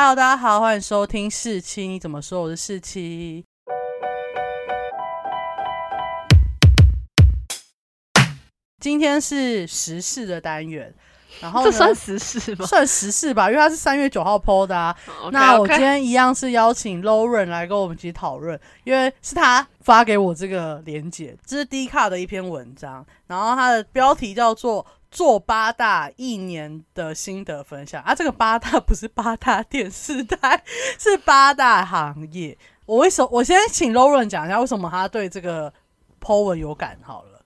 Hello，大家好，欢迎收听四七，你怎么说？我是四七。今天是时事的单元，然后这算时事吗？算时事吧，因为它是三月九号 PO 的啊。那我今天一样是邀请 Lauren 来跟我们一起讨论，因为是他发给我这个连接，这是 D 卡的一篇文章，然后它的标题叫做。做八大一年的心得分享啊，这个八大不是八大电视台，是八大行业。我为什么？我先请 Lauren 讲一下为什么他对这个 po 文有感好了。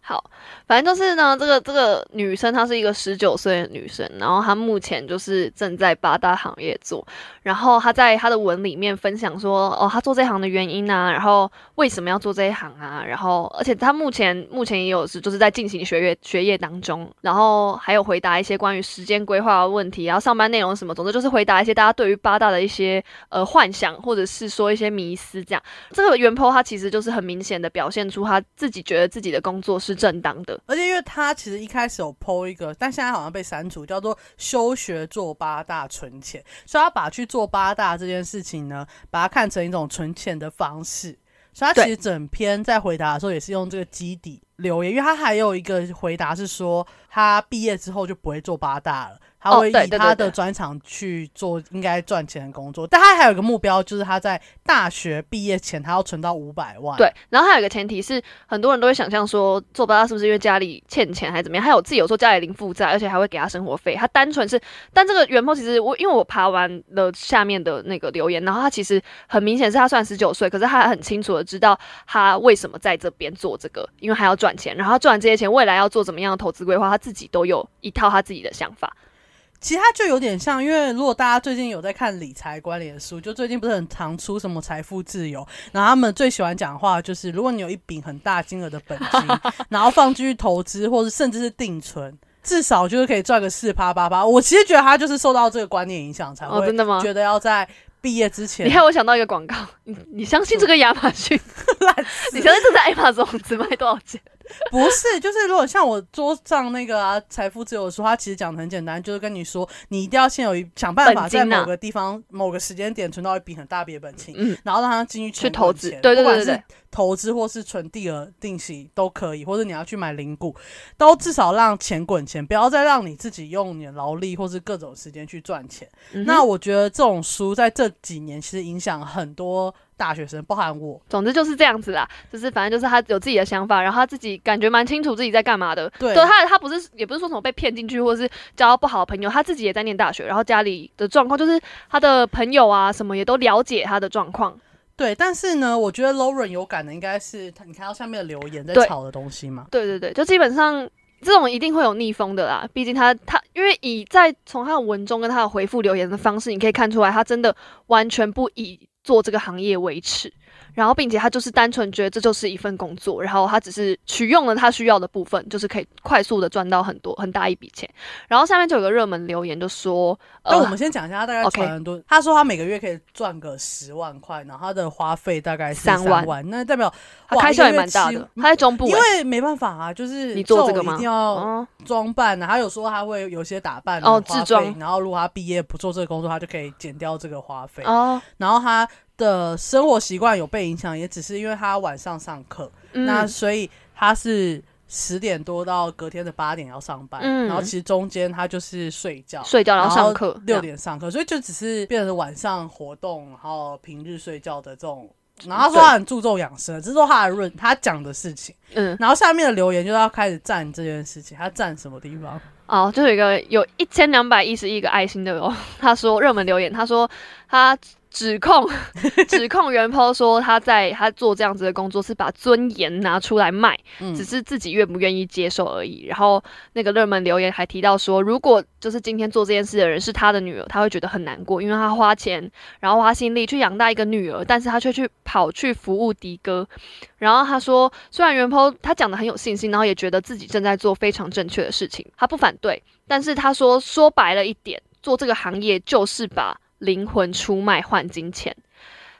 好，反正就是呢，这个这个女生她是一个十九岁的女生，然后她目前就是正在八大行业做，然后她在她的文里面分享说，哦，她做这行的原因啊，然后为什么要做这一行啊，然后而且她目前目前也有是就是在进行学业学业当中，然后还有回答一些关于时间规划的问题，然后上班内容什么，总之就是回答一些大家对于八大的一些呃幻想或者是说一些迷思这样。这个原 po 她其实就是很明显的表现出她自己觉得自己的工作是。正当的，而且因为他其实一开始有剖一个，但现在好像被删除，叫做休学做八大存钱，所以他把去做八大这件事情呢，把它看成一种存钱的方式，所以他其实整篇在回答的时候也是用这个基底留言，因为他还有一个回答是说，他毕业之后就不会做八大了。他会以他的专长去做应该赚钱的工作，但他还有一个目标，就是他在大学毕业前，他要存到五百万。对，然后还有一个前提是，很多人都会想象说，做八大是不是因为家里欠钱还是怎么样？他有自己有说家里零负债，而且还会给他生活费。他单纯是，但这个原 po 其实我因为我爬完了下面的那个留言，然后他其实很明显是他算十九岁，可是他很清楚的知道他为什么在这边做这个，因为还要赚钱，然后赚完这些钱，未来要做怎么样的投资规划，他自己都有一套他自己的想法。其实它就有点像，因为如果大家最近有在看理财关联书，就最近不是很常出什么财富自由，然后他们最喜欢讲话就是，如果你有一笔很大金额的本金，然后放进去投资，或者甚至是定存，至少就是可以赚个四趴八趴。我其实觉得他就是受到这个观念影响，才会真的吗？觉得要在毕业之前。你看，我想到一个广告，你你相信这个亚马逊？你相信这在 Amazon 只卖多少钱？不是，就是如果像我桌上那个啊财富自由书，它其实讲的很简单，就是跟你说，你一定要先有一想办法在某个地方、某个时间点存到一笔很大笔的本金，嗯，然后让它进去去投资，对对对对，投资或是存定额定息都可以，或者你要去买零股，都至少让钱滚钱，不要再让你自己用你的劳力或是各种时间去赚钱。那我觉得这种书在这几年其实影响很多。大学生，包含我，总之就是这样子啦，就是反正就是他有自己的想法，然后他自己感觉蛮清楚自己在干嘛的。对，他他不是也不是说什么被骗进去，或者是交到不好的朋友，他自己也在念大学，然后家里的状况就是他的朋友啊什么也都了解他的状况。对，但是呢，我觉得 Lauren 有感的应该是，你看到下面的留言在吵的东西嘛？对对对，就基本上这种一定会有逆风的啦，毕竟他他因为以在从他的文中跟他的回复留言的方式，你可以看出来，他真的完全不以。做这个行业维持。然后，并且他就是单纯觉得这就是一份工作，然后他只是取用了他需要的部分，就是可以快速的赚到很多很大一笔钱。然后下面就有个热门留言，就说：“那我们先讲一下，他大概赚很多。他说他每个月可以赚个十万块，然后他的花费大概三万，那代表他开销也蛮大的。他在中部，因为没办法啊，就是你做这个吗？一定要装扮啊。他有说他会有些打扮哦，自装。然后如果他毕业不做这个工作，他就可以减掉这个花费哦。然后他。的生活习惯有被影响，也只是因为他晚上上课，那所以他是十点多到隔天的八点要上班，然后其实中间他就是睡觉，睡觉然后上课，六点上课，所以就只是变成晚上活动，然后平日睡觉的这种。然后他说他很注重养生，这是说他的论，他讲的事情。嗯，然后下面的留言就要开始赞这件事情，他赞什么地方？哦，就有一个有一千两百一十一个爱心的哦，他说热门留言，他说他。指控 指控袁抛说他在他做这样子的工作是把尊严拿出来卖，只是自己愿不愿意接受而已。然后那个热门留言还提到说，如果就是今天做这件事的人是他的女儿，他会觉得很难过，因为他花钱然后花心力去养大一个女儿，但是他却去跑去服务迪哥。然后他说，虽然袁抛他讲的很有信心，然后也觉得自己正在做非常正确的事情，他不反对，但是他说说白了一点，做这个行业就是把。灵魂出卖换金钱，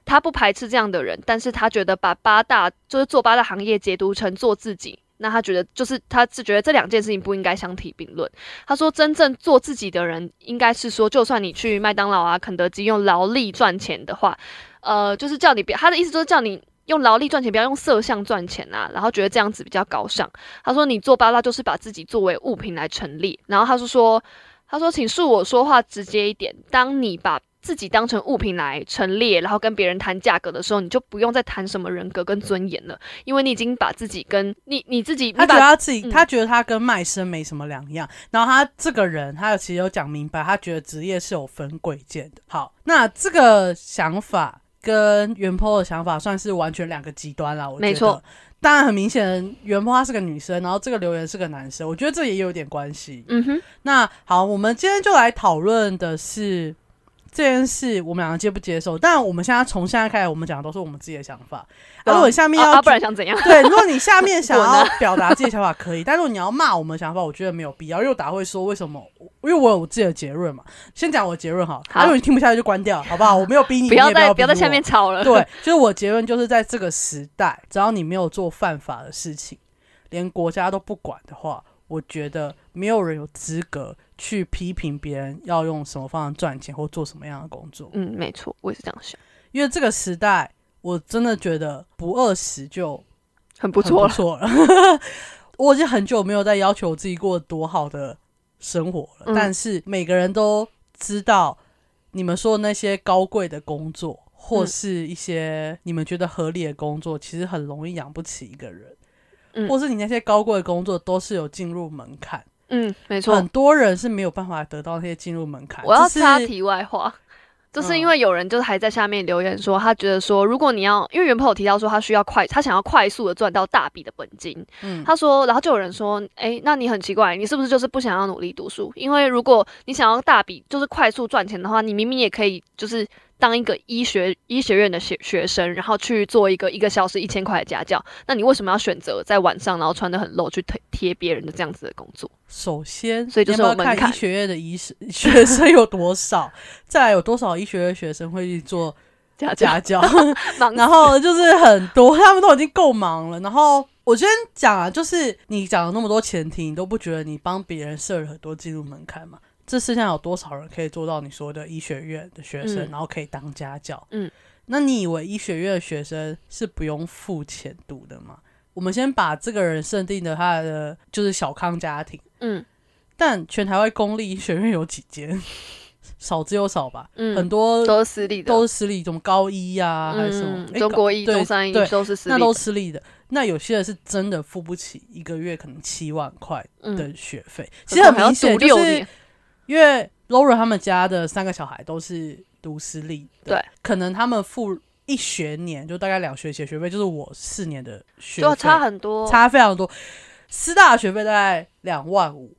他不排斥这样的人，但是他觉得把八大就是做八大行业解读成做自己，那他觉得就是他是觉得这两件事情不应该相提并论。他说，真正做自己的人，应该是说，就算你去麦当劳啊、肯德基用劳力赚钱的话，呃，就是叫你别，他的意思就是叫你用劳力赚钱，不要用色相赚钱啊。然后觉得这样子比较高尚。他说，你做八大就是把自己作为物品来陈列。然后他是说，他说，请恕我说话直接一点，当你把自己当成物品来陈列，然后跟别人谈价格的时候，你就不用再谈什么人格跟尊严了，因为你已经把自己跟你你自己，他觉得他自己，嗯他觉得他跟卖身没什么两样。然后他这个人，他有其实有讲明白，他觉得职业是有分贵贱的。好，那这个想法跟袁坡的想法算是完全两个极端啦。我觉得没错。当然很明显，袁坡她是个女生，然后这个留言是个男生，我觉得这也有点关系。嗯哼，那好，我们今天就来讨论的是这件事，我们两个接不接受？但我们现在从现在开始，我们讲的都是我们自己的想法。啊、如果你下面要、啊啊不然想怎样？对，如果你下面想要表达自己的想法可以，但如果你要骂我们的想法，我觉得没有必要，因为我打会说为什么，因为我有我自己的结论嘛。先讲我的结论好，好如果你听不下去就关掉，好不好？我没有逼你，不要再不要在下我面吵了。对，就是我结论就是在这个时代，只要你没有做犯法的事情，连国家都不管的话，我觉得没有人有资格去批评别人要用什么方法赚钱或做什么样的工作，嗯，没错，我也是这样想，因为这个时代，我真的觉得不饿死就很很不错了。错了。我已经很久没有在要求自己过多好的生活了，嗯。但是每个人都知道，你们说的那些高贵的工作，或嗯。是一些你们觉得合理的工作，其实很容易养不起一个人，嗯。或是你那些高贵的工作都是有进入门槛，嗯，没错很。多人是没有办法得到那些进入门槛。我要插题外话，就是因为有人就是还在下面留言说，他觉得说，如果你要，因为原朋友提到说他需要快，他想要快速的赚到大笔的本金，嗯他说，然后就有人说，诶，那你很奇怪，你是不是就是不想要努力读书？因为如果你想要大笔就是快速赚钱的话，你明明也可以就是当一个医学医学院的学学生，然后去做一个一个小时一千块的家教，那你为什么要选择在晚上然后穿的很露去贴贴别人的这样子的工作？首先，所以就是你要有门槛不要看医学院的医生学生有多少，再来有多少医学院学生会去做家教家教，忙然后就是很多，他们都已经够忙了。然后我今天讲啊，就是你讲了那么多前提，你都不觉得你帮别人设了很多进入门槛吗？这世界上有多少人可以做到你说的医学院的学生，嗯。然后可以当家教？嗯，那你以为医学院的学生是不用付钱读的吗？我们先把这个人设定的他的就是小康家庭，嗯。但全台湾公立医学院有几间？少之又少吧，嗯，很多都是私立的，都是私立，什么高一啊，还是什么？中国医、对中山医对都是私立，那都私立的。那有些人是真的付不起一个月可能七万块的嗯，学费，其实很明显，就是六年，因为 Laura 他们家的三个小孩都是读私立的，对，可能他们付一学年就大概两学期的学费，就是我四年的学费，就差很多，差非常多。师大的学费大概两万五，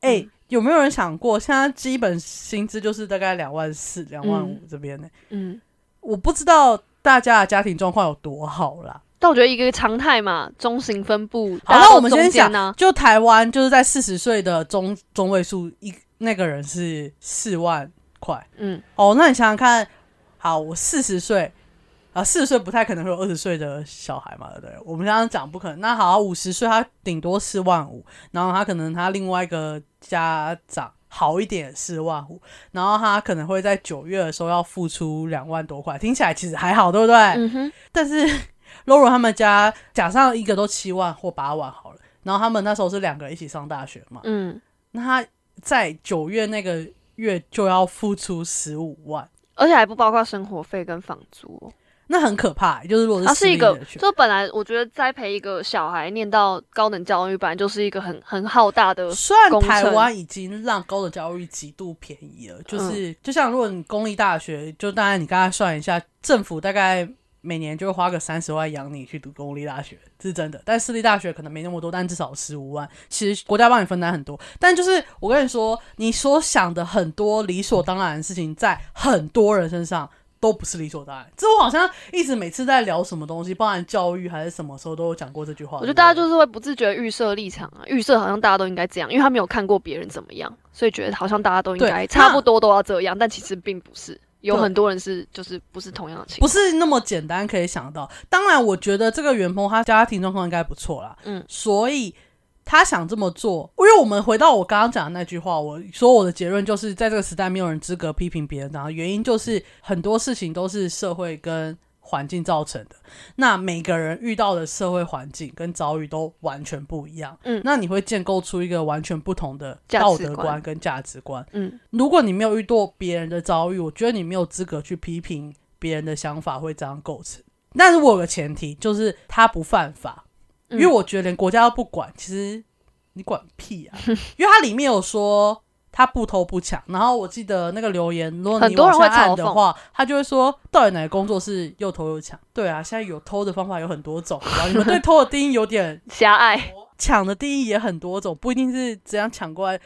哎、嗯有没有人想过，现在基本薪资就是大概两万四、两万五这边呢？嗯。我不知道大家的家庭状况有多好啦。但我觉得一个常态嘛，中型分布。好，那我们先讲呢，就台湾就是在四十岁的中中位数一那个人是四万块嗯哦。那你想想看，好，我四十岁啊，四十岁不太可能会有二十岁的小孩嘛，对不对？我们刚刚讲不可能。那好，五十岁他顶多四万五，然后他可能他另外一个家长好一点四万五，然后他可能会在九月的时候要付出两万多块，听起来其实还好，对不对？嗯哼，但是 Laura 他们家假上一个都七万或八万好了，然后他们那时候是两个人一起上大学嘛，嗯，那他在九月那个月就要付出十五万，而且还不包括生活费跟房租哦。那很可怕、就是如果是他是一个就本来我觉得栽培一个小孩念到高等教育，本来就是一个很 很浩大的，虽然台湾已经让高等教育极度便宜了，就是、就像如果你公立大学，就当然你刚才算一下，政府大概每年就会花个三十万养你去读公立大学，这是真的。但私立大学可能没那么多，但至少十五万，其实国家帮你分担很多。但就是我跟你说，你所想的很多理所当然的事情，在很多人身上。都不是理所当然，这我好像一直每次在聊什么东西，包含教育还是什么时候都有讲过这句话。我觉得大家就是会不自觉地预设立场啊，预设好像大家都应该这样，因为他没有看过别人怎么样，所以觉得好像大家都应该差不多都要这样，但其实并不是。有很多人是就是不是同样的情况，不是那么简单可以想到。当然，我觉得这个袁鹏他家庭状况应该不错啦，嗯，所以他想这么做。因为我们回到我刚刚讲的那句话，我说我的结论就是在这个时代没有人资格批评别人，然后原因就是很多事情都是社会跟环境造成的。那每个人遇到的社会环境跟遭遇都完全不一样，嗯那你会建构出一个完全不同的道德观观跟价值观。嗯，如果你没有遇到别人的遭遇，我觉得你没有资格去批评别人的想法会这样构成。但是我有个前提，就是他不犯法，因嗯为我觉得连国家都不管，其实你管屁啊！因为它里面有说他不偷不抢，然后我记得那个留言，如果你往下按的话，他就会说到底哪个工作是又偷又抢？对啊，现在有偷的方法有很多种，然后你们对偷的定义有点 狭隘，抢的定义也很多种，不一定是怎样抢过来。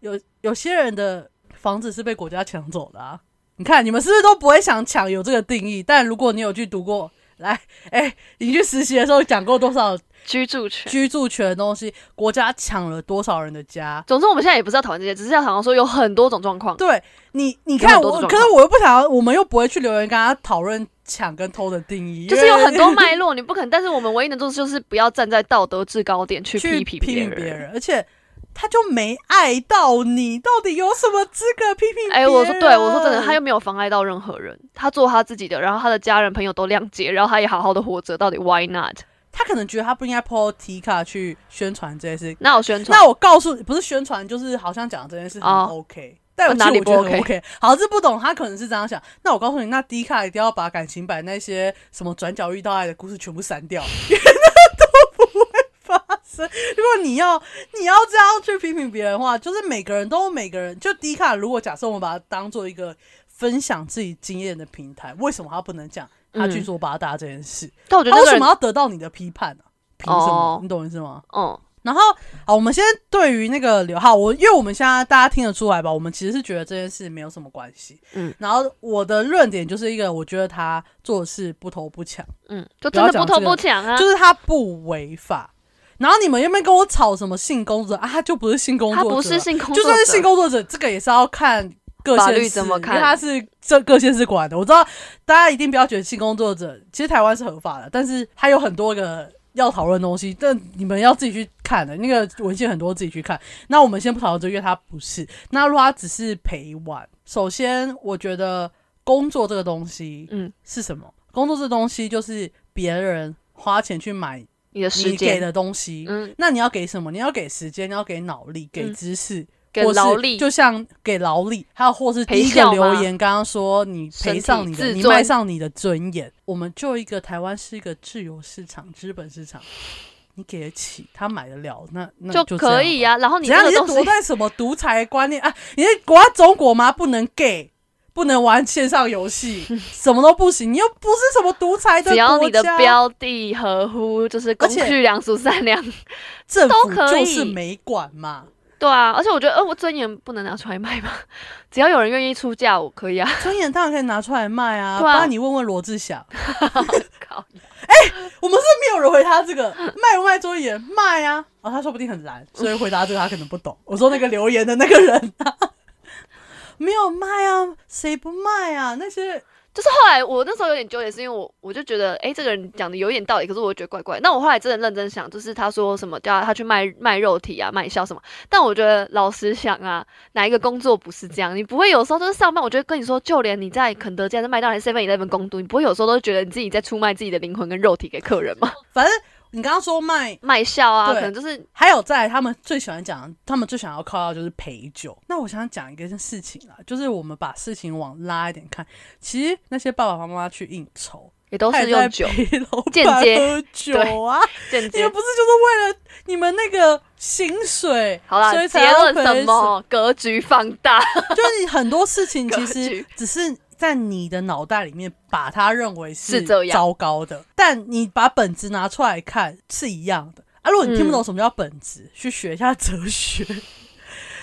有有些人的房子是被国家抢走的啊。你看，你们是不是都不会想抢？有这个定义，但如果你有去读过，来，哎、你去实习的时候讲过多少居住权。居住权的东西？国家抢了多少人的家？总之，我们现在也不是要讨论这些，只是要讨论说有很多种状况。对你，你看我，可是我又不想要，我们又不会去留言跟他讨论抢跟偷的定义，就是有很多脉络，你不可能。但是我们唯一能做的就是不要站在道德制高点去去批评别人，而且他就没爱到你，到底有什么资格批评别哎、人？我说对，我说真的，他又没有妨碍到任何人，他做他自己的，然后他的家人朋友都谅解，然后他也好好的活着，到底 why not？他可能觉得他不应该 po T 卡去宣传这件事。那我宣传，那我告诉你，不是宣传，就是好像讲这件事很哦 OK，、但哪里不我觉得 OK？OK。好，这不懂，他可能是这样想。那我告诉你，那 D 卡一定要把感情版那些什么转角遇到爱的故事全部删掉，因为那都不会发生。如果你要你要这样去批评别人的话，就是每个人都有每个人。就 D 卡，如果假设我们把它当做一个分享自己经验的平台，为什么他不能讲他去嗯做八大这件事？但我觉得那个人他为什么，要得到你的批判呢、凭什么？哦你懂我意思吗？嗯，然后，好，我们先对于那个刘浩，我因为我们现在大家听得出来吧，我们其实是觉得这件事没有什么关系。嗯，然后我的论点就是一个，我觉得他做事不偷不抢，嗯，就真的不偷不抢啊，就是他不违法。然后你们有没有跟我吵什么性工作者啊？他就不是性工作者啊，他不是性工作者，就算是性工作者，这个也是要看各法律县市怎么看因为他是这各县市管的。我知道大家一定不要觉得性工作者，其实台湾是合法的，但是他有很多个要讨论的东西，但你们要自己去看的。那个文献很多自己去看。那我们先不讨论这个，因为他不是。那如果他只是陪玩，首先我觉得工作这个东西嗯，是什么？工作这东西就是别人花钱去买你的时间，的东西。嗯，那你要给什么？你要给时间，你要给脑力，给嗯知识，给劳力，就像给劳力，还有或是第一个留言，刚刚说你赔上你的，你卖上你的尊严。我们就一个台湾是一个自由市场、资本市场，你给得起，他买得了，那那就就可以呀、呀。然后你只要你是躲在什么独裁观念啊？你是国家中国吗？不能 gay，不能玩线上游戏，什么都不行。你又不是什么独裁的只要你的标的合乎，就是公序良俗善良，政府都可就是没管嘛。对啊。而且我觉得，呃，我尊严不能拿出来卖吗，只要有人愿意出价，我可以啊。尊严当然可以拿出来卖啊，不然你问问罗志祥。靠，我们是没有人回他这个卖不卖尊严卖啊，哦，他说不定很难，所以回答这个他可能不懂。我说那个留言的那个人啊、没有卖啊，谁不卖啊？那些就是后来我那时候有点纠结，是因为我我就觉得，哎、这个人讲的有一点道理，可是我觉得怪怪。那我后来真的认真想，就是他说什么叫他去卖卖肉体啊，卖笑什么。但我觉得老实想啊，哪一个工作不是这样？你不会有时候就是上班，我觉得跟你说，就连你在肯德基、还是麦当劳、Seven Eleven 工读，你不会有时候都觉得你自己在出卖自己的灵魂跟肉体给客人吗？反正你刚刚说卖，卖笑啊，可能就是还有在他们最喜欢讲，他们最想要靠到就是陪酒。那我想讲一个事情啦，就是我们把事情往拉一点看，其实那些爸爸妈妈去应酬，也都是用酒间接喝酒啊。间接。你们不是就是为了你们那个薪水，好啦所以，才结要论什么？格局放大。就是你很多事情其实只是在你的脑袋里面把它认为是这样糟糕的，但你把本质拿出来看是一样的啊。如果你听不嗯懂什么叫本质，去学一下哲学。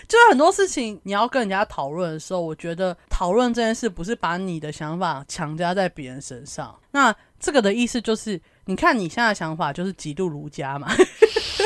就是很多事情你要跟人家讨论的时候，我觉得讨论这件事不是把你的想法强加在别人身上。那这个的意思就是，你看你现在的想法就是极度儒家嘛，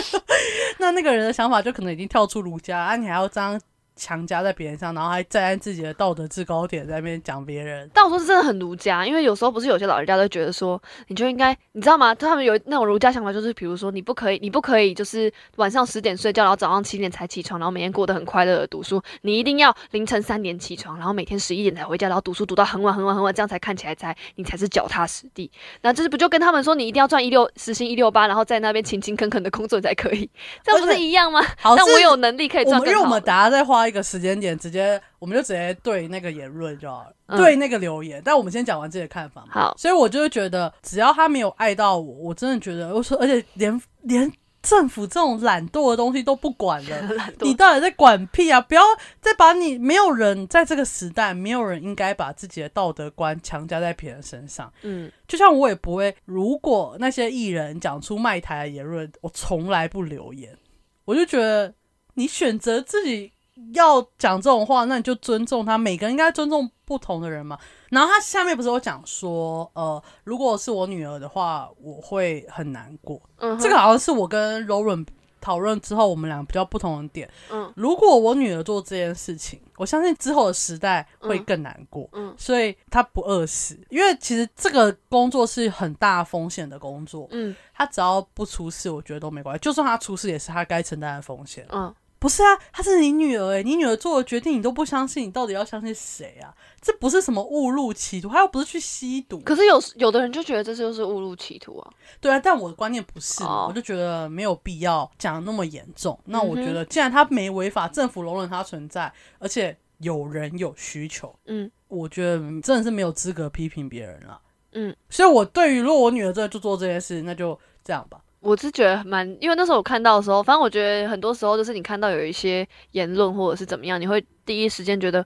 那那个人的想法就可能已经跳出儒家啊，你还要这样强加在别人上，然后还站在自己的道德制高点在那边讲别人。但我说是真的很儒家，因为有时候不是有些老人家都觉得说，你就应该，你知道吗？他们有那种儒家想法，就是比如说你不可以，你不可以就是晚上十点睡觉，然后早上七点才起床，然后每天过得很快乐的读书。你一定要凌晨三点起床，然后每天十一点才回家，然后读书读到很晚很晚很晚，这样才看起来才你才是脚踏实地。那这是不就跟他们说你一定要赚一六时薪一六八，然后在那边勤勤恳恳的工作才可以，这样不是一样吗？好，但我有能力可以赚因为我们大家在花 一个时间点，直接我们就直接对那个言论就好了，嗯对那个留言。但我们先讲完自己的看法嘛。好，所以我就会觉得，只要他没有爱到我，我真的觉得，我说，而且连 连政府这种懒惰的东西都不管了。你到底在管屁啊！不要再把你没有人在这个时代，没有人应该把自己的道德观强加在别人身上。嗯就像我也不会，如果那些艺人讲出卖台的言论，我从来不留言。我就觉得你选择自己要讲这种话，那你就尊重他。每个人应该尊重不同的人嘛。然后他下面不是有讲说，呃，如果是我女儿的话，我会很难过。这个好像是我跟柔软讨论之后，我们俩比较不同的点。嗯如果我女儿做这件事情，我相信之后的时代会更难过。嗯所以她不饿死，因为其实这个工作是很大风险的工作，嗯她只要不出事，我觉得都没关系。就算她出事，也是她该承担的风险。嗯，不是啊，她是你女儿诶、你女儿做的决定你都不相信，你到底要相信谁啊？这不是什么误入歧途，她又不是去吸毒。可是有有的人就觉得这就是误入歧途啊。对啊，但我的观念不是我就觉得没有必要讲得那么严重。那我觉得，既然他没违法，政府容忍他存在，而且有人有需求，嗯我觉得真的是没有资格批评别人了。嗯，所以我对于如果我女儿真的就做这件事，那就这样吧。我是觉得蛮，因为那时候我看到的时候，反正我觉得很多时候就是你看到有一些言论或者是怎么样，你会第一时间觉得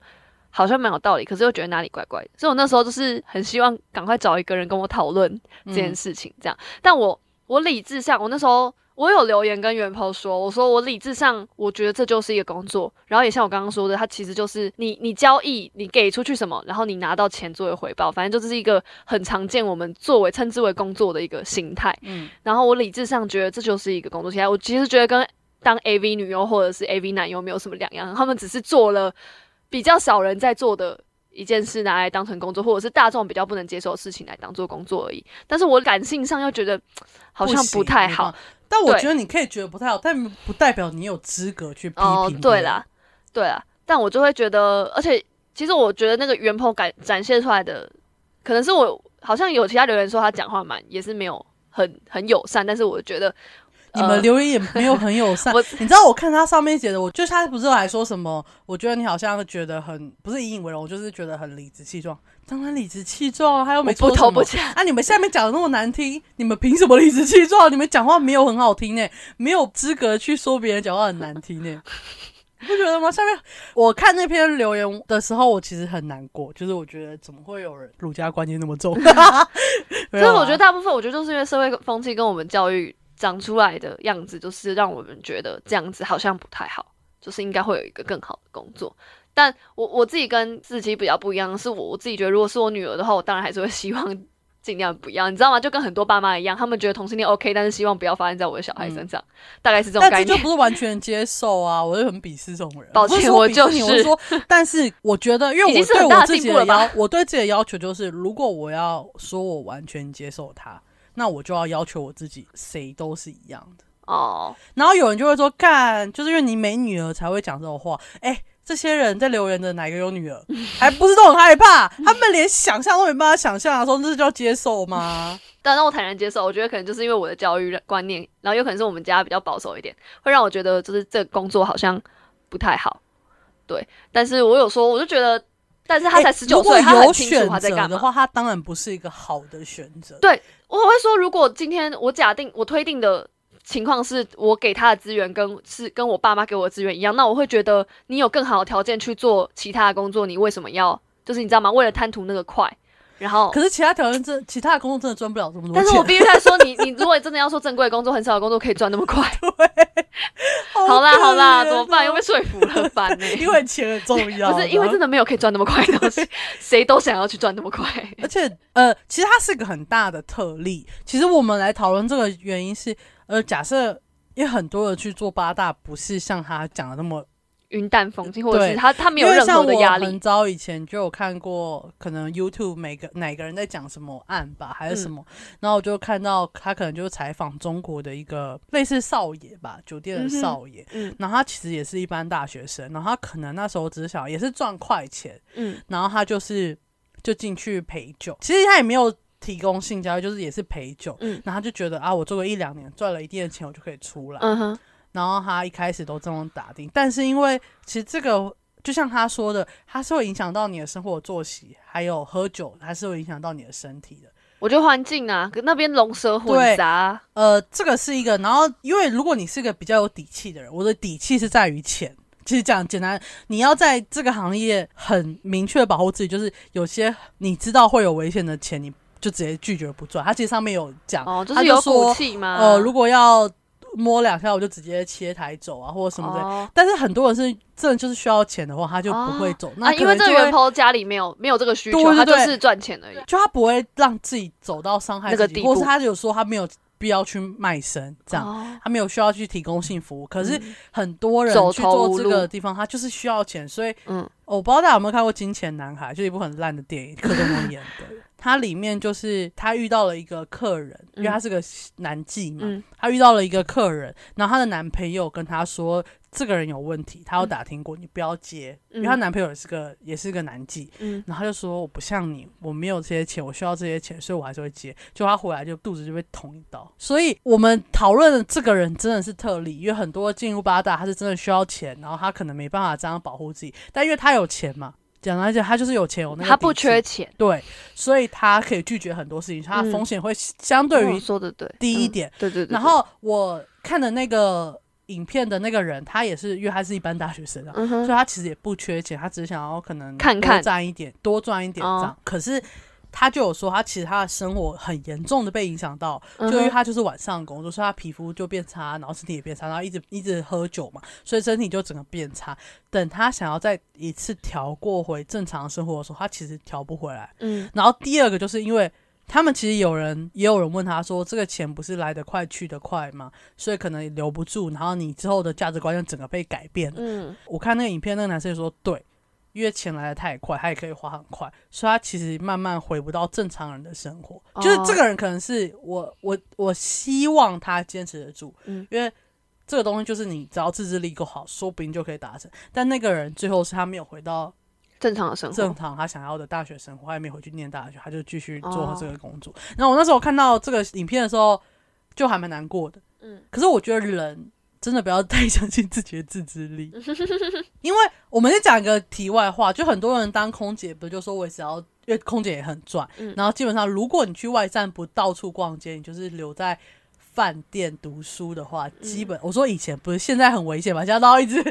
好像蛮有道理，可是又觉得哪里怪怪的。所以我那时候就是很希望赶快找一个人跟我讨论这件嗯事情，这样。但我我理智上，我那时候我有留言跟袁抛说，我说我理智上我觉得这就是一个工作，然后也像我刚刚说的，它其实就是你你交易，你给出去什么，然后你拿到钱作为回报，反正就这是一个很常见我们作为称之为工作的一个形态。嗯，然后我理智上觉得这就是一个工作形态，我其实觉得跟当 AV 女优或者是 AV 男优没有什么两样，他们只是做了比较少人在做的一件事拿来当成工作，或者是大众比较不能接受的事情来当做工作而已。但是我感性上又觉得好像不太好但我觉得你可以觉得不太好，但不代表你有资格去批评。哦，对啦，，对啦，但我就会觉得，而且其实我觉得那个原 po 感展现出来的，可能是我好像有其他留言说他讲话蛮也是没有很很友善，但是我觉得你们留言也没有很友 善。我你知道我看他上面写的，我就他不是还说什么？我觉得你好像觉得很不是引以为荣，我就是觉得很理直气壮。当然理直气壮啊，他又没我不投不讲。啊！你们下面讲的那么难听，你们凭什么理直气壮？你们讲话没有很好听呢，没有资格去说别人讲话很难听呢。你不觉得吗？下面我看那篇留言的时候，我其实很难过，就是我觉得怎么会有人儒家观念那么重？所所以我觉得大部分，我觉得都是因为社会风气跟我们教育长出来的样子，就是让我们觉得这样子好像不太好，就是应该会有一个更好的工作。但我我自己跟自己比较不一样，是我我自己觉得，如果是我女儿的话，我当然还是会希望 尽量不要，你知道吗？就跟很多爸妈一样，他们觉得同性恋 OK，但是希望不要发生在我的小孩身上，大概是这种概念。但这就不是完全接受啊！我就很鄙视这种人。抱歉我就是我说，但是我觉得，因为我对我自己的要，我对自己的要求就是，如果我要说我完全接受他，那我就要要求我自己，谁都是一样的。哦，然后有人就会说，干，就是因为你没女儿才会讲这种话。哎、这些人在留言的哪个有女儿，还不是都很害怕？他们连想象都没办法想象啊，说这，是叫接受吗？但让我坦然接受，我觉得可能就是因为我的教育观念，然后有可能是我们家比较保守一点，会让我觉得就是这工作好像不太好。对，但是我有说，我就觉得，但是他才哎十九岁，他很清楚选他在干嘛。的话，他当然不是一个好的选择。对我会说，如果今天我假定我推定的情况是我给他的资源跟是跟我爸妈给我的资源一样，那我会觉得你有更好的条件去做其他的工作，你为什么要就是你知道吗？为了贪图那个快，然后可是其他条件真，其他的工作真的赚不了这么多钱。但是我必须在说，你你如果真的要说正规的工作，很少的工作可以赚那么快。好啦好啦，怎么办？又被说服了，烦呢、因为钱很重要，不是因为真的没有可以赚那么快的东西，谁都想要去赚那么快。而且呃，其实它是个很大的特例。其实我们来讨论这个原因是，呃，假设因为很多人去做八大，不是像他讲的那么云淡风轻，或者是他他没有任何的压力很。早以前就有看过，可能 YouTube 每个哪个人在讲什么案吧，还是什么，然后我就看到他可能就是采访中国的一个类似少爷吧，酒店的少爷。嗯然后他其实也是一般大学生，然后他可能那时候只是想也是赚快钱，嗯然后他就是就进去陪酒，其实他也没有提供性交易，就是也是陪酒，嗯。然后他就觉得啊，我做个一两年赚了一定的钱，我就可以出来，嗯哼，然后他一开始都这么打定，但是因为其实这个就像他说的，它是会影响到你的生活作息，还有喝酒，还是会影响到你的身体的。我觉得环境啊，跟那边龙蛇混杂，呃，这个是一个，然后因为如果你是一个比较有底气的人，我的底气是在于钱。其实讲简单，你要在这个行业很明确的保护自己，就是有些你知道会有危险的钱，你就直接拒绝不赚。他其实上面有讲，哦，就他是有说骨气嘛。呃，如果要摸两下，我就直接切台走啊，或者什么的。哦但是很多人是真的就是需要钱的话，他就不会走。那啊，因为这个元抛家里没有没有这个需求，他就是赚钱而已。就他不会让自己走到伤害自己，那个地步或是他有说他没有必要去卖身，这样、哦他没有需要去提供性服务。可是嗯很多人去做这个地方，他就是需要钱，所以嗯我不知道大家有没有看过《金钱男孩》，就一部很烂的电影，柯震东演的。他里面就是他遇到了一个客人，因为他是个男妓嘛，嗯。他遇到了一个客人，然后她的男朋友跟她说这个人有问题，他有打听过，你不要接，因为她嗯男朋友也是个也是个男妓，嗯。然后他就说我不像你，我没有这些钱，我需要这些钱，所以我还是会接。就他回来就肚子就被捅一刀。所以我们讨论的这个人真的是特例，因为很多进入八大他是真的需要钱，然后他可能没办法这样保护自己，但因为他有钱嘛，讲来讲他就是有钱有那个他不缺钱。对，所以他可以拒绝很多事情，他风险会相对哦于说的对，嗯低一点。对对对。然后我看的那个影片的那个人，他也是因为他是一般大学生所以他其实也不缺钱，他只是想要可能多看看赚一点，多赚一点这样。哦可是他就有说，他其实他的生活很严重的被影响到，就因为他就是晚上工作，所以他皮肤就变差，然后身体也变差，然后一直一直喝酒嘛，所以身体就整个变差。等他想要再一次调过回正常生活的时候，他其实调不回来。嗯然后第二个就是因为。他们其实有人也有人问他说：“这个钱不是来得快去得快吗？所以可能留不住，然后你之后的价值观就整个被改变了。”嗯我看那个影片，那个男生就说对，因为钱来的太快，他也可以花很快，所以他其实慢慢回不到正常人的生活。哦就是这个人可能是我我我希望他坚持得住，嗯因为这个东西就是你只要自制力够好，说不定就可以达成。但那个人最后是他没有回到正常的生活正。常他想要的大学生活，他也没回去念大学，他就继续做哦这个工作。然后我那时候看到这个影片的时候，就还蛮难过的。嗯可是我觉得人真的不要太相信自己的自制力，因为我们先讲一个题外话，就很多人当空姐，不就说我只要，因为空姐也很赚，嗯然后基本上如果你去外站不到处逛街，你就是留在。饭店读书的话，基本、我说以前不是现在很危险嘛，现在都要一直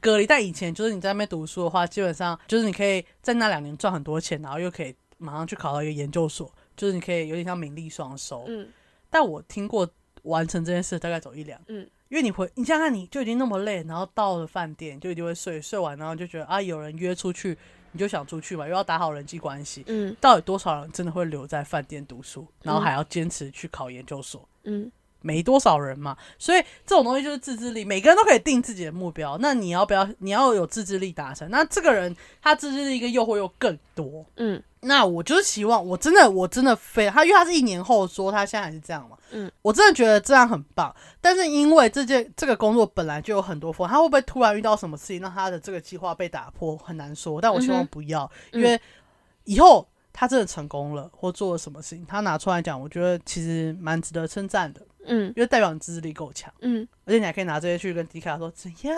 隔离。但以前就是你在那边读书的话，基本上就是你可以在那两年赚很多钱，然后又可以马上去考到一个研究所，就是你可以有点像名利双收。嗯但我听过完成这件事大概走一两，嗯因为你回你想想看，你就已经那么累，然后到了饭店就一定会睡，睡完然后就觉得啊有人约出去，你就想出去嘛，又要打好人际关系。嗯到底多少人真的会留在饭店读书，然后嗯还要坚持去考研究所？嗯没多少人嘛，所以这种东西就是自制力，每个人都可以定自己的目标。那你要不要？你要有自制力达成。那这个人他自制力跟诱惑又更多。嗯那我就是希望，我真的，我真的非他，因为他是一年后说他现在还是这样嘛，嗯，我真的觉得这样很棒。但是因为这件这个工作本来就有很多风，他会不会突然遇到什么事情让他的这个计划被打破，很难说。但我希望不要，嗯因为以后他真的成功了或做了什么事情，他拿出来讲，我觉得其实蛮值得称赞的，嗯因为代表你自制力够强。嗯而且你还可以拿这些去跟迪卡说怎样？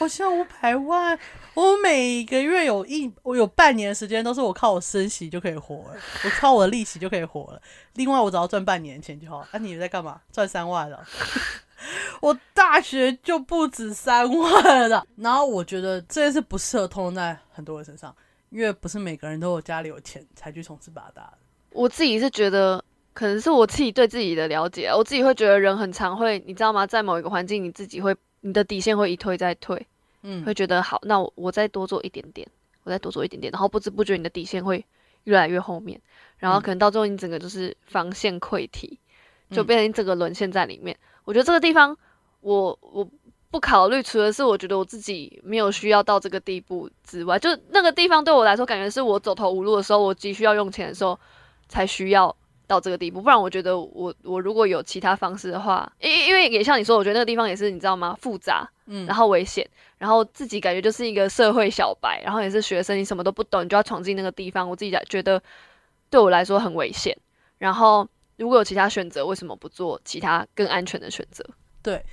我现在五百万，我每个月有一我有半年时间都是我靠我升息就可以活了，我靠我的利息就可以活了。另外我只要赚半年钱就好。啊，你在干嘛？赚三万了？我大学就不止三万了。然后我觉得这件事不适合通用在很多人身上，因为不是每个人都有家里有钱才去从事八大的。我自己是觉得，可能是我自己对自己的了解，我自己会觉得人很常会，你知道吗？在某一个环境，你自己会，你的底线会一退再退，嗯会觉得好，那我我再多做一点点，我再多做一点点，然后不知不觉你的底线会越来越后面，然后嗯可能到最后你整个就是防线溃堤，就嗯变成你整个沦陷在里面。我觉得这个地方，我我不考虑，除了是我觉得我自己没有需要到这个地步之外，就那个地方对我来说，感觉是我走投无路的时候，我急需要用钱的时候才需要到这个地步。不然，我觉得我我如果有其他方式的话，因因为也像你说，我觉得那个地方也是你知道吗？复杂，嗯，然后危险，然后自己感觉就是一个社会小白，然后也是学生，你什么都不懂，你就要闯进那个地方，我自己觉得对我来说很危险。然后如果有其他选择，为什么不做其他更安全的选择？对，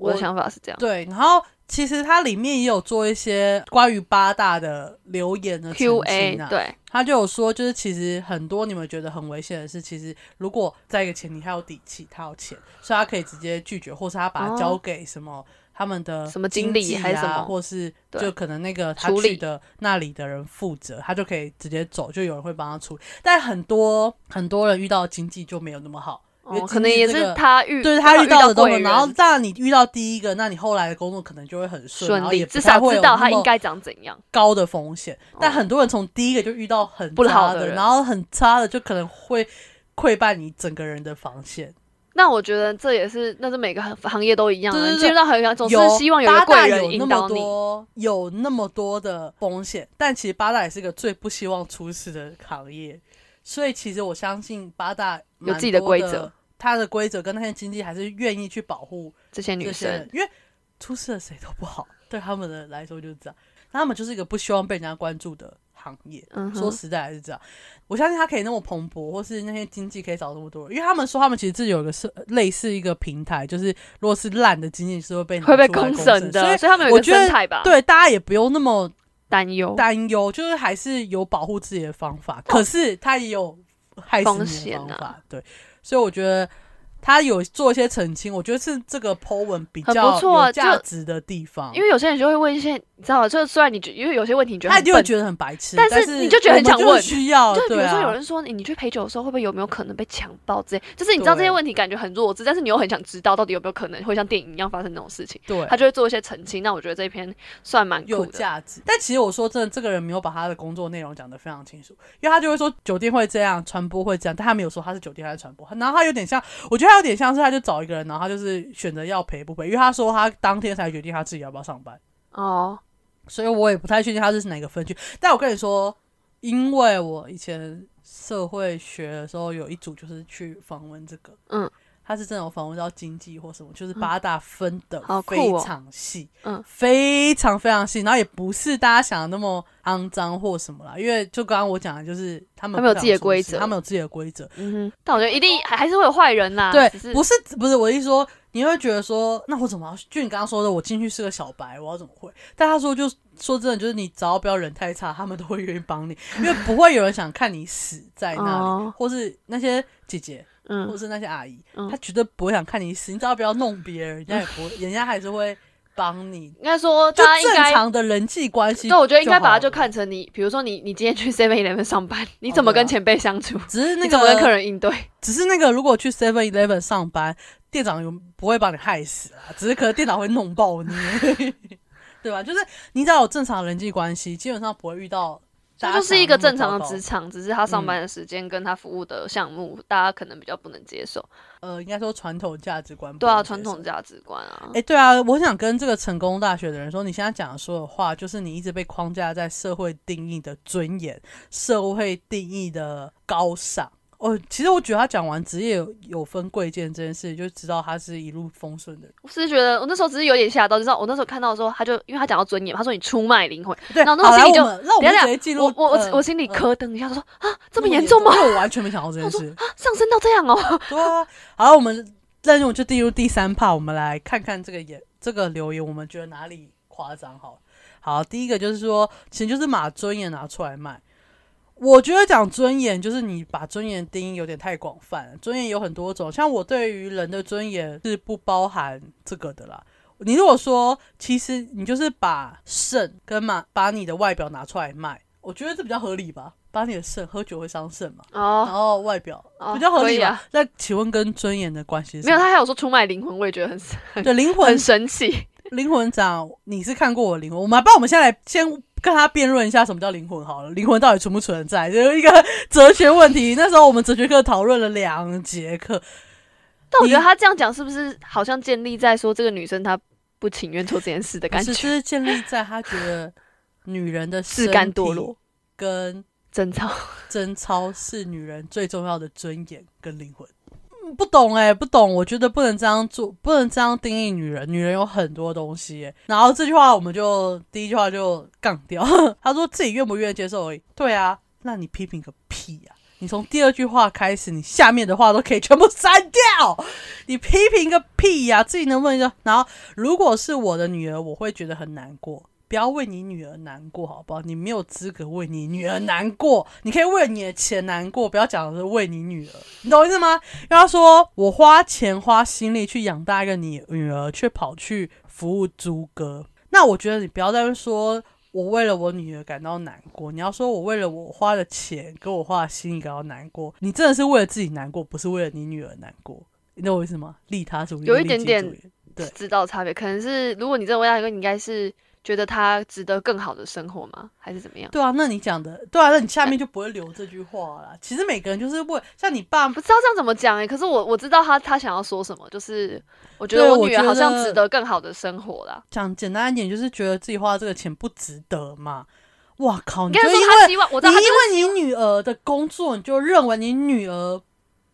我的想法是这样。对，然后其实它里面也有做一些关于八大的留言的澄 Q&A 对，他就有说，就是其实很多你们觉得很危险的事，其实如果在一个前提他有底气，他有钱，所以他可以直接拒绝，或是他把它交给什么。他们的什么经理纪还是什么或是就可能那个他去的那里的人负责，他就可以直接走，就有人会帮他处理。但很多很多人遇到经济就没有那么好，哦，可能也是他遇对他遇到的都很，贵人然后当然你遇到第一个，那你后来的工作可能就会很顺，利，至少知道他应该长怎样。高的风险。但哦很多人从第一个就遇到很不好的人然后很差的就可能会溃败你整个人的防线。那我觉得这也是，那是每个行行业都一样的。对对对你进入到行业，总是有希望有贵人有那么引导你。多，有那么多的风险，但其实八大也是个最不希望出事的行业，所以其实我相信八大有自己的规则，它的规则跟那些经济还是愿意去保护这些女生，，因为出事了谁都不好，对他们的来说就是这样，他们就是一个不希望被人家关注的行业。嗯，说实在还是这样，我相信他可以那么蓬勃，或是那些经济可以找那么多人，因为他们说他们其实自己有一个是类似一个平台，就是如果是烂的经济是会被会被公审的，所以所以他们有一个我觉得生态吧，，对大家也不用那么担忧。担忧，就是还是有保护自己的方法，可是他也有害死风你的方法，对，所以我觉得。他有做一些澄清，我觉得是这个 Po 文比较有价值的地方，因为有些人就会问一些，你知道吗？就虽然你觉，因为有些问题你觉得，他一定会觉得很白痴，但但是你就觉得很想问需要，就比如说有人说你你去陪酒的时候会不会有没有可能被强暴之类，就是你知道这些问题感觉很弱智，但是你又很想知道到底有没有可能会像电影一样发生那种事情，对，他就会做一些澄清。那我觉得这一篇算蛮有。价值。但其实我说真的，这个人没有把他的工作内容讲得非常清楚，因为他就会说酒店会这样，传播会这样，但他没有说他是酒店还是传播。然后他有点像，我觉得他有点像是他就找一个人，然后他就是选择要陪不陪，因为他说他当天才决定他自己要不要上班，哦，所以我也不太确定他是哪个分区。但我跟你说，因为我以前社会学的时候有一组就是去访问这个，嗯。他是真的有访问到经济或什么，就是八大分的非哦常细，嗯非常非常细，然后也不是大家想的那么肮脏或什么啦，因为就刚刚我讲的，就是他们他们有自己的规则他们有自己的规则，嗯哼，但我觉得一定还还是会有坏人啦。对是，不是不是，我一说你会觉得说，那我怎么要？就你刚刚说的，我进去是个小白，我要怎么会？但他说就说真的，就是你只要不要人太差，他们都会愿意帮你，因为不会有人想看你死在那里，哦或是那些姐姐。或嗯，是那些阿姨，嗯她绝对不会想看你死，你只要不要弄别人，人家也不会，人家还是会帮你。应该说就。正常的人际关系，对，我觉得应该把它就看成你，比如说你，你今天去 Seven Eleven 上班，你怎么跟前辈相处？只是那个怎么跟客人应对？只是那个，如果去 Seven Eleven 上班，店长有不会把你害死啊，只是可能店长会弄爆你，对吧？就是你只要有正常人际关系，基本上不会遇到这就是一个正常的职场，只是他上嗯班的时间跟他服务的项目，大家可能比较不能接受。呃，应该说传统价值观不对啊，传统价值观啊哎、，对啊，我想跟这个成功大学的人说，你现在讲的所有话，就是你一直被框架在社会定义的尊严、社会定义的高尚。哦，其实我觉得他讲完职业有有分贵贱这件事，就知道他是一路风顺的人。我是觉得我那时候只是有点吓到，就知道我那时候看到的时候，他就因为他讲到尊严，他说你出卖灵魂，对，然后那时候心里就我就直接我我我心里呃咯噔一下，他说啊这么严重吗？因为我完全没想到这件事啊。上升到这样哦？对啊，好，我们那我们就进入第三 part，我们来看看这个言这个留言，我们觉得哪里夸张？好，好，第一个就是说，其实就是把尊严拿出来卖。我觉得讲尊严，就是你把尊严定义有点太广泛了。尊严有很多种，像我对于人的尊严是不包含这个的啦。你如果说，其实你就是把肾跟嘛把你的外表拿出来卖，我觉得这比较合理吧。把你的肾喝酒会伤肾嘛，哦然哦，后外表哦比较合理啊那请问跟尊严的关系是没有，他还有说出卖灵魂，我也觉得很很对灵魂很神奇。灵魂长，你是看过我灵魂？我们帮我们先来先跟他辩论一下什么叫灵魂好了，灵魂到底存不存在？这是一个哲学问题。那时候我们哲学课讨论了两节课，但我觉得他这样讲是不是好像建立在说这个女生她不情愿做这件事的感觉，只是建立在他觉得女人的自甘堕落。跟贞操，贞操是女人最重要的尊严跟灵魂。不懂哎，不懂。我觉得不能这样做，不能这样定义女人。女人有很多东西。然后这句话我们就第一句话就杠掉。他说自己愿不愿意接受而已。对啊，那你批评个屁呀！你从第二句话开始，你下面的话都可以全部删掉。你批评个屁呀！自己能不能就？然后如果是我的女儿，我会觉得很难过。不要为你女儿难过，好不好？你没有资格为你女儿难过。你可以为你的钱难过，不要讲的是为你女儿，你懂我意思吗？因为他说我花钱花心力去养大一个你女儿，却跑去服务猪哥。那我觉得你不要再说我为了我女儿感到难过。你要说我为了我花的钱跟我花的心感到难过，你真的是为了自己难过，不是为了你女儿难过。你懂我意思吗？利他主义有一点点对知道差别，可能是如果你真的为他一个，你应该是。觉得他值得更好的生活吗？还是怎么样？对啊，那你讲的对啊，那你下面就不会留这句话了。其实每个人就是为像你爸，不知道这样怎么讲哎。可是我我知道他他想要说什么，就是我觉得我女儿好像值得更好的生活啦。讲简单一点，就是觉得自己花这个钱不值得嘛。哇靠！你说他希望，我知道，因为你女儿的工作，你就认为你女儿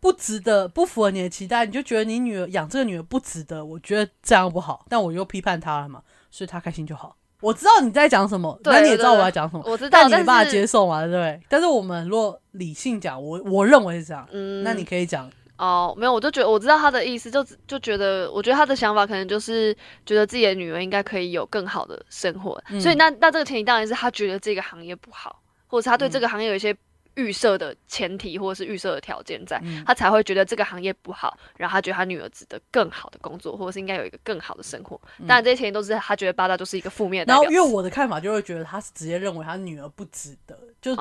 不值得，不符合你的期待，你就觉得你女儿养这个女儿不值得。我觉得这样不好，但我又批判她了嘛，所以他开心就好。我知道你在讲什么，那你也知道我要讲什么，我知道，但你没办法接受嘛，对不对？但是我们如果理性讲，我我认为是这样，嗯，那你可以讲哦，没有，我就觉得我知道他的意思，就就觉得，我觉得他的想法可能就是觉得自己的女儿应该可以有更好的生活，所以那那这个前提当然是他觉得这个行业不好，或者是他对这个行业有一些。预设的前提或者是预设的条件，在他才会觉得这个行业不好，然后他觉得他女儿值得更好的工作，或者是应该有一个更好的生活。当然，这些前提都是他觉得八大就是一个负面。然后，因为我的看法就会觉得他是直接认为他女儿不值得，就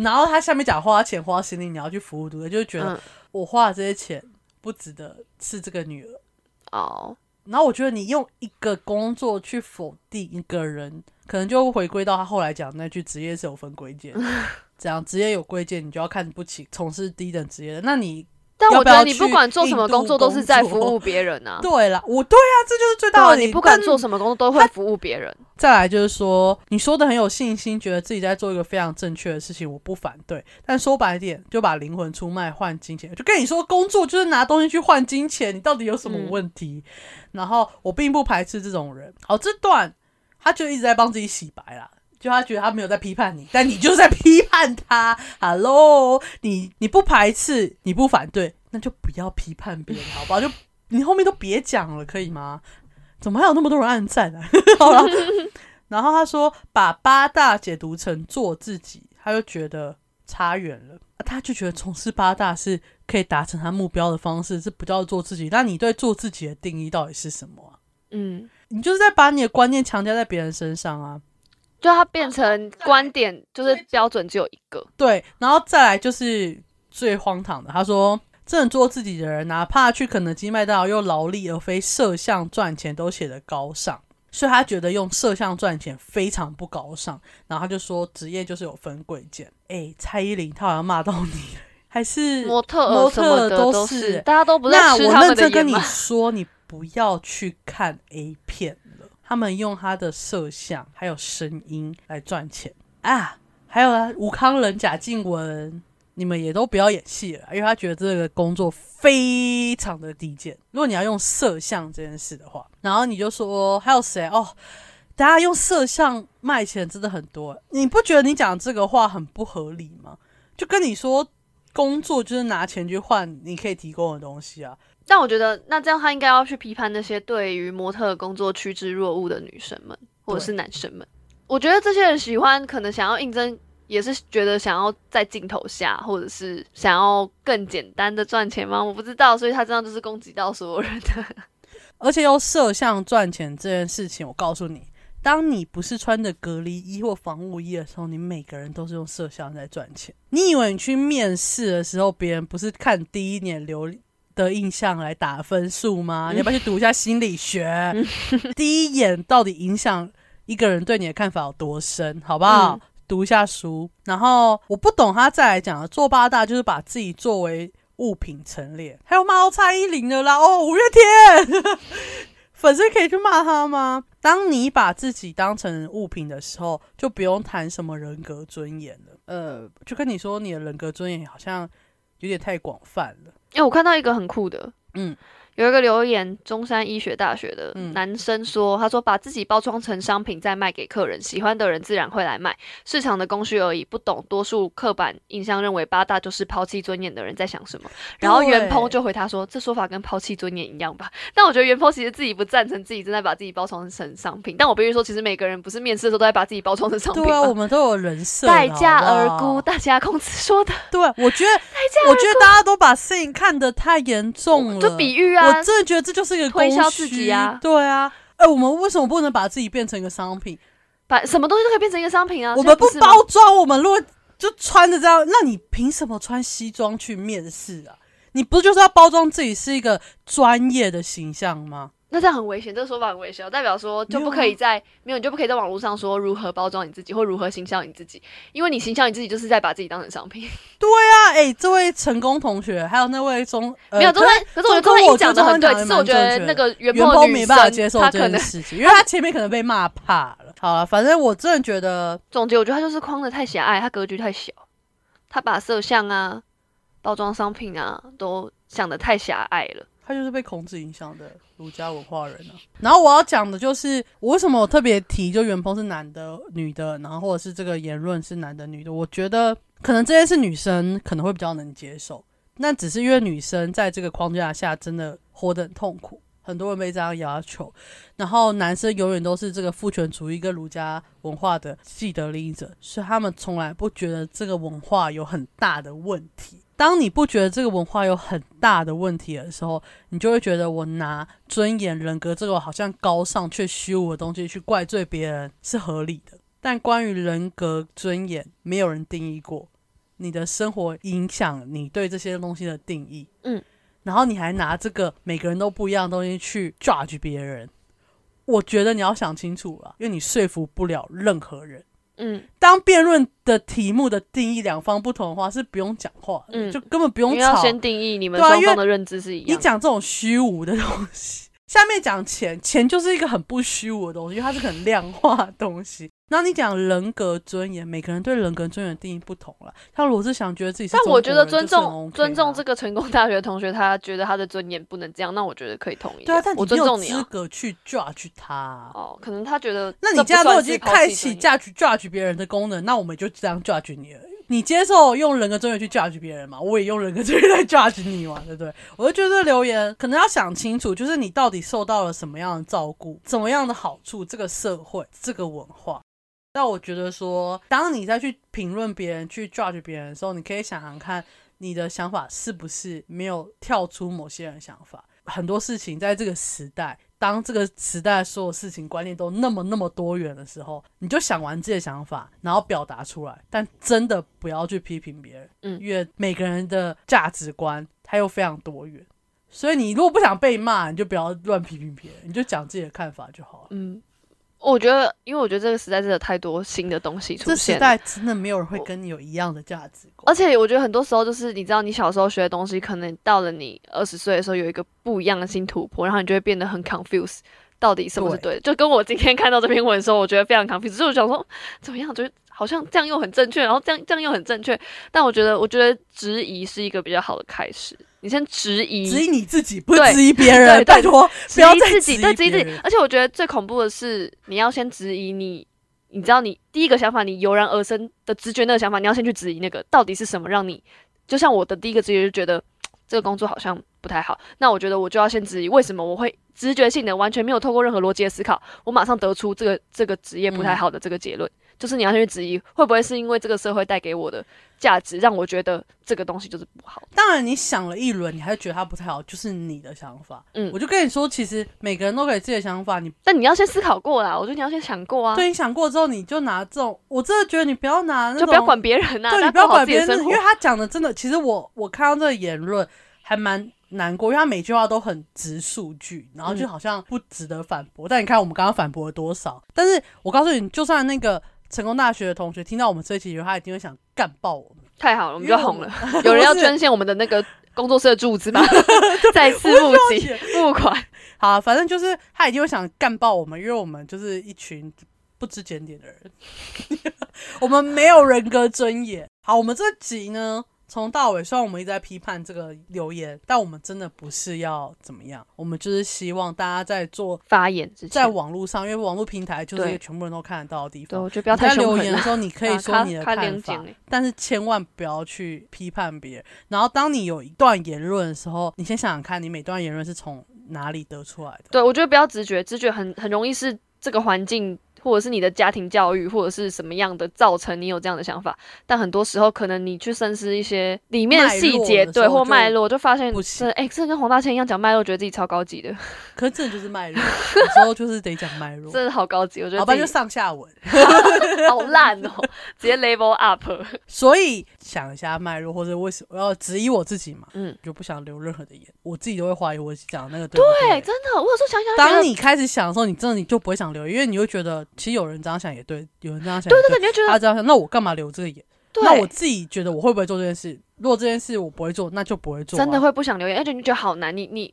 然后他下面讲花钱花心力，你要去服务，对不对？就是觉得我花的这些钱不值得是这个女儿哦。然后我觉得你用一个工作去否定一个人，可能就回归到他后来讲那句职业是有分贵贱。这样职业有贵贱，你就要看不起从事低等职业的。那你，但我觉得你不管做什么工作，都是在服务别人啊。对了，我对啊，这就是最大的。你不管做什么工作，都会服务别人。再来就是说，你说的很有信心，觉得自己在做一个非常正确的事情，我不反对。但说白点，就把灵魂出卖换金钱，就跟你说，工作就是拿东西去换金钱，你到底有什么问题？然后我并不排斥这种人。好，这段他就一直在帮自己洗白啦。就他觉得他没有在批判你，但你就是在批判他。Hello，你你不排斥，你不反对，那就不要批判别人，好不好？就你后面都别讲了，可以吗？怎么还有那么多人按赞呢？好了，然后他说把八大解读成做自己，他就觉得差远了。他就觉得从事八大是可以达成他目标的方式，这不叫做自己。那你对做自己的定义到底是什么？嗯，你就是在把你的观念强加在别人身上啊。就它变成观点，就是标准只有一个。对，然后再来就是最荒唐的，他说，真的做自己的人，哪怕去肯德基、麦当劳用劳力而非摄像赚钱，都写得高尚。所以他觉得用摄像赚钱非常不高尚。然后他就说，职业就是有分贵贱。哎，蔡依林，他好像骂到你，还是 模特模特都是，大家都不在吃他们的跟你 说，你不要去看 A 片。他们用他的摄像还有声音来赚钱啊！还有啊，吴康仁、贾静雯，你们也都不要演戏了，因为他觉得这个工作非常的低贱。如果你要用摄像这件事的话，然后你就说还有谁哦？大家用摄像卖钱真的很多，你不觉得你讲这个话很不合理吗？就跟你说工作就是拿钱去换你可以提供的东西啊。但我觉得，那这样他应该要去批判那些对于模特工作趋之若鹜的女生们，或者是男生们。我觉得这些人喜欢，可能想要应征，也是觉得想要在镜头下，或者是想要更简单的赚钱吗？我不知道，所以他这样就是攻击到所有人的。而且用摄像赚钱这件事情，我告诉你，当你不是穿着隔离衣或防护衣的时候，你每个人都是用摄像在赚钱。你以为你去面试的时候，别人不是看第一眼流？的印象来打分数吗？你要不要去读一下心理学？第一眼到底影响一个人对你的看法有多深？好不好？读一下书。然后我不懂他再来讲做八大就是把自己作为物品陈列，还有骂蔡依林的啦，哦，五月天。粉丝可以去骂他吗？当你把自己当成物品的时候，就不用谈什么人格尊严了。呃，就跟你说，你的人格尊严好像有点太广泛了。哎、我看到一个很酷的，嗯，有一个留言，中山医学大学的嗯男生说，他说把自己包装成商品再卖给客人，喜欢的人自然会来买，市场的供需而已。不懂多数刻板印象认为八大就是抛弃尊严的人在想什么。然后袁鹏就回他说，这说法跟抛弃尊严一样吧？但我觉得袁鹏其实自己不赞成自己正在把自己包装成商品，但我必须说，其实每个人不是面试的时候都在把自己包装成商品对啊，我？们都有人设的，待价而沽，大家公司说的，对，我觉得，我觉得 大家都把事情看得太严重了，就比喻啊我，真的觉得这就是一个推销自己啊对啊，哎、我们为什么不能把自己变成一个商品？把什么东西都可以变成一个商品啊。我们不包装，我们如果就穿着这样，那你凭什么穿西装去面试啊？你不就是要包装自己是一个专业的形象吗？那这样很危险，这个说法很危险，代表说就不可以在没有你就不可以在网络上说如何包装你自己或如何行销你自己，因为你行销你自己就是在把自己当成商品。对啊哎、这位成功同学，还有那位中、呃、没有，中可山，可是我觉得中中山一讲的中很对，中只是我觉得那个原袁的女鹏没办法接受这件事情，因为他前面可能被骂怕了。好了，反正我真的觉得，总结，我觉得他就是框的太狭隘，他格局太小，他把摄像啊、包装商品啊都想的太狭隘了。他就是被孔子影响的儒家文化人啊。然后我要讲的就是，我为什么我特别提，就元鹏是男的、女的，然后或者是这个言论是男的、女的，我觉得可能这些是女生可能会比较能接受，那只是因为女生在这个框架下真的活得很痛苦。很多人被这样要求，然后男生永远都是这个父权主义跟儒家文化的既得利益者，所以他们从来不觉得这个文化有很大的问题。当你不觉得这个文化有很大的问题的时候，你就会觉得我拿尊严、人格这个好像高尚却虚无的东西去怪罪别人是合理的。但关于人格尊严，没有人定义过。你的生活影响你对这些东西的定义，嗯，然后你还拿这个每个人都不一样的东西去 judge 别人，我觉得你要想清楚了，因为你说服不了任何人。嗯，当辩论的题目的定义两方不同的话，是不用讲话，嗯就根本不用吵。先定义你们双方的认知是一你样你。讲这种虚无的东西，下面讲钱，钱就是一个很不虚无的东西，因为它是很量化的东西。然后你讲人格尊严，每个人对人格尊严的定义不同了。像罗志祥觉得自己是但我觉得尊重尊重啊这个成功大学同学，他觉得他的尊严不能这样，那我觉得可以同意。对啊，但我尊重你啊。格去 judge 他啊。哦，可能他觉得那你这不既然都已经算是抛开启 judge judge 别人的功能，那我们就这样 judge 你而已。你接受用人格尊严去 judge 别人嘛？我也用人格尊严来 judge 你嘛，对不对？我就觉得这留言可能要想清楚，就是你到底受到了什么样的照顾，怎么样的好处，这个社会，这个文化。那我觉得说，当你再去评论别人、去 judge 别人的时候，你可以想想看，你的想法是不是没有跳出某些人的想法。很多事情在这个时代，当这个时代所有事情观念都那么那么多元的时候，你就想完自己的想法，然后表达出来，但真的不要去批评别人，嗯因为每个人的价值观它又非常多元，所以你如果不想被骂，你就不要乱批评别人，你就讲自己的看法就好了。嗯，我觉得，因为我觉得这个时代真的太多新的东西出这时现了，代真的没有人会跟你有一样的价值观，而且我觉得很多时候就是你知道，你小时候学的东西，可能到了你二十岁的时候有一个不一样的新突破，然后你就会变得很 confused，到底什么是对的？就跟我今天看到这篇文的时候，我觉得非常 confused，所以我想说怎么样，就是好像这样又很正确，然后这样这样又很正确，但我觉得我觉得质疑是一个比较好的开始，你先质疑，质疑你自己，不质疑别人，拜托，不要再疑自己，对，质疑自己。而且我觉得最恐怖的是，你要先质疑你，你知道你第一个想法，你油然而生的直觉那个想法，你要先去质疑那个到底是什么让你，就像我的第一个直觉就觉得这个工作好像不太好，那我觉得我就要先质疑为什么我会直觉性的完全没有透过任何逻辑的思考，我马上得出这个这个职业不太好的这个结论。就是你要先去质疑，会不会是因为这个社会带给我的价值，让我觉得这个东西就是不好。当然，你想了一轮，你还是觉得它不太好，就是你的想法。嗯我就跟你说，其实每个人都可以自己的想法，你但你要先思考过啦，我觉得你要先想过啊，对你想过之后，你就拿这种，我真的觉得你不要拿那种，就不要管别人呐、对你不要管别人，因为。他讲的真的，其实我我看到这个言论还蛮难过，因为他每句话都很直数据，然后就嗯好像不值得反驳。但你看我们刚刚反驳了多少？但是我告诉你，就算那个成功大学的同学听到我们这一期以后，他一定会想干爆我们。太好了，我们就红了。有人要捐献我们的那个工作室的柱子吗？再次募集钱募款。好，反正就是他一定会想干爆我们，因为我们就是一群不知检点的人，我们没有人格尊严。好，我们这集呢，从到尾虽然我们一直在批判这个留言，但我们真的不是要怎么样，我们就是希望大家在做发言之前，在网络上，因为网络平台就是一个全部人都看得到的地方对，方。我觉得不要太凶狠了留言的时候，你可 以说你的看法但是千万不要去批判别人。然后，当你有一段言论的时候，你先想想看，你每段言论是从哪里得出来的？对，我觉得不要直觉，直觉很很容易是这个环境，或者是你的家庭教育，或者是什么样的造成你有这样的想法。但很多时候，可能你去深思一些里面的细节，对或脉络，就发现哎、这跟黄大千一样讲脉络，觉得自己超高级的，可是这就是脉络，有时候就是得讲脉络。真的好高级，我觉好吧，就得上下文。好烂哦，直接 level up。所以想一下脉络，或者为什么要质疑我自己嘛？嗯，就不想留任何的言，我自己都会怀疑我讲的那个对不对，对。真的，我有时候想想，当你开始想的时候，你真的你就不会想留，因为你会觉得其实有人这样想也对，有人这样想也对对对，你就觉得他这样想，那我干嘛留这个言？对，那我自己觉得我会不会做这件事？如果这件事我不会做，那就不会做啊、真的会不想留言，而且你觉得好难，你你。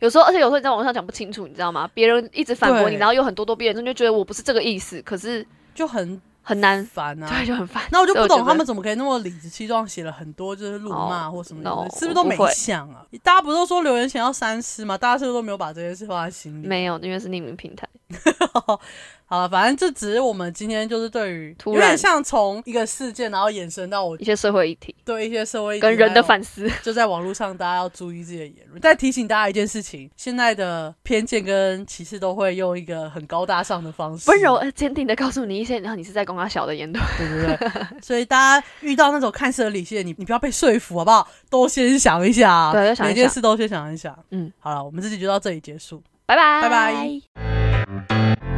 有时候，而且有时候你在网上讲不清楚，你知道吗？别人一直反驳你，然后有很多多辩论，你就觉得我不是这个意思，可是就很很难，烦啊。对，就很烦。那我就不懂他们怎么可以那么理直气壮写了很多就是辱骂哦或什么 no，的，是不是都没想啊？大家不是都说留言前要三思吗？大家是不是都没有把这件事放在心里？没有，因为是匿名平台。好了，反正这只是我们今天就是对于突然有点像从一个事件，然后延伸到我一些社会议题对一些社会议题跟人的反思，就在网络上，大家要注意自己的言论。再提醒大家一件事情：现在的偏见跟歧视都会用一个很高大上的方式，温柔而坚定的告诉你一些，然后你是在攻他小的言论。对不对？所以大家遇到那种看似很理性的你，你不要被说服，好不好？都先想一想每件事都先想一想。嗯，好了，我们这集就到这里结束。拜拜，拜拜。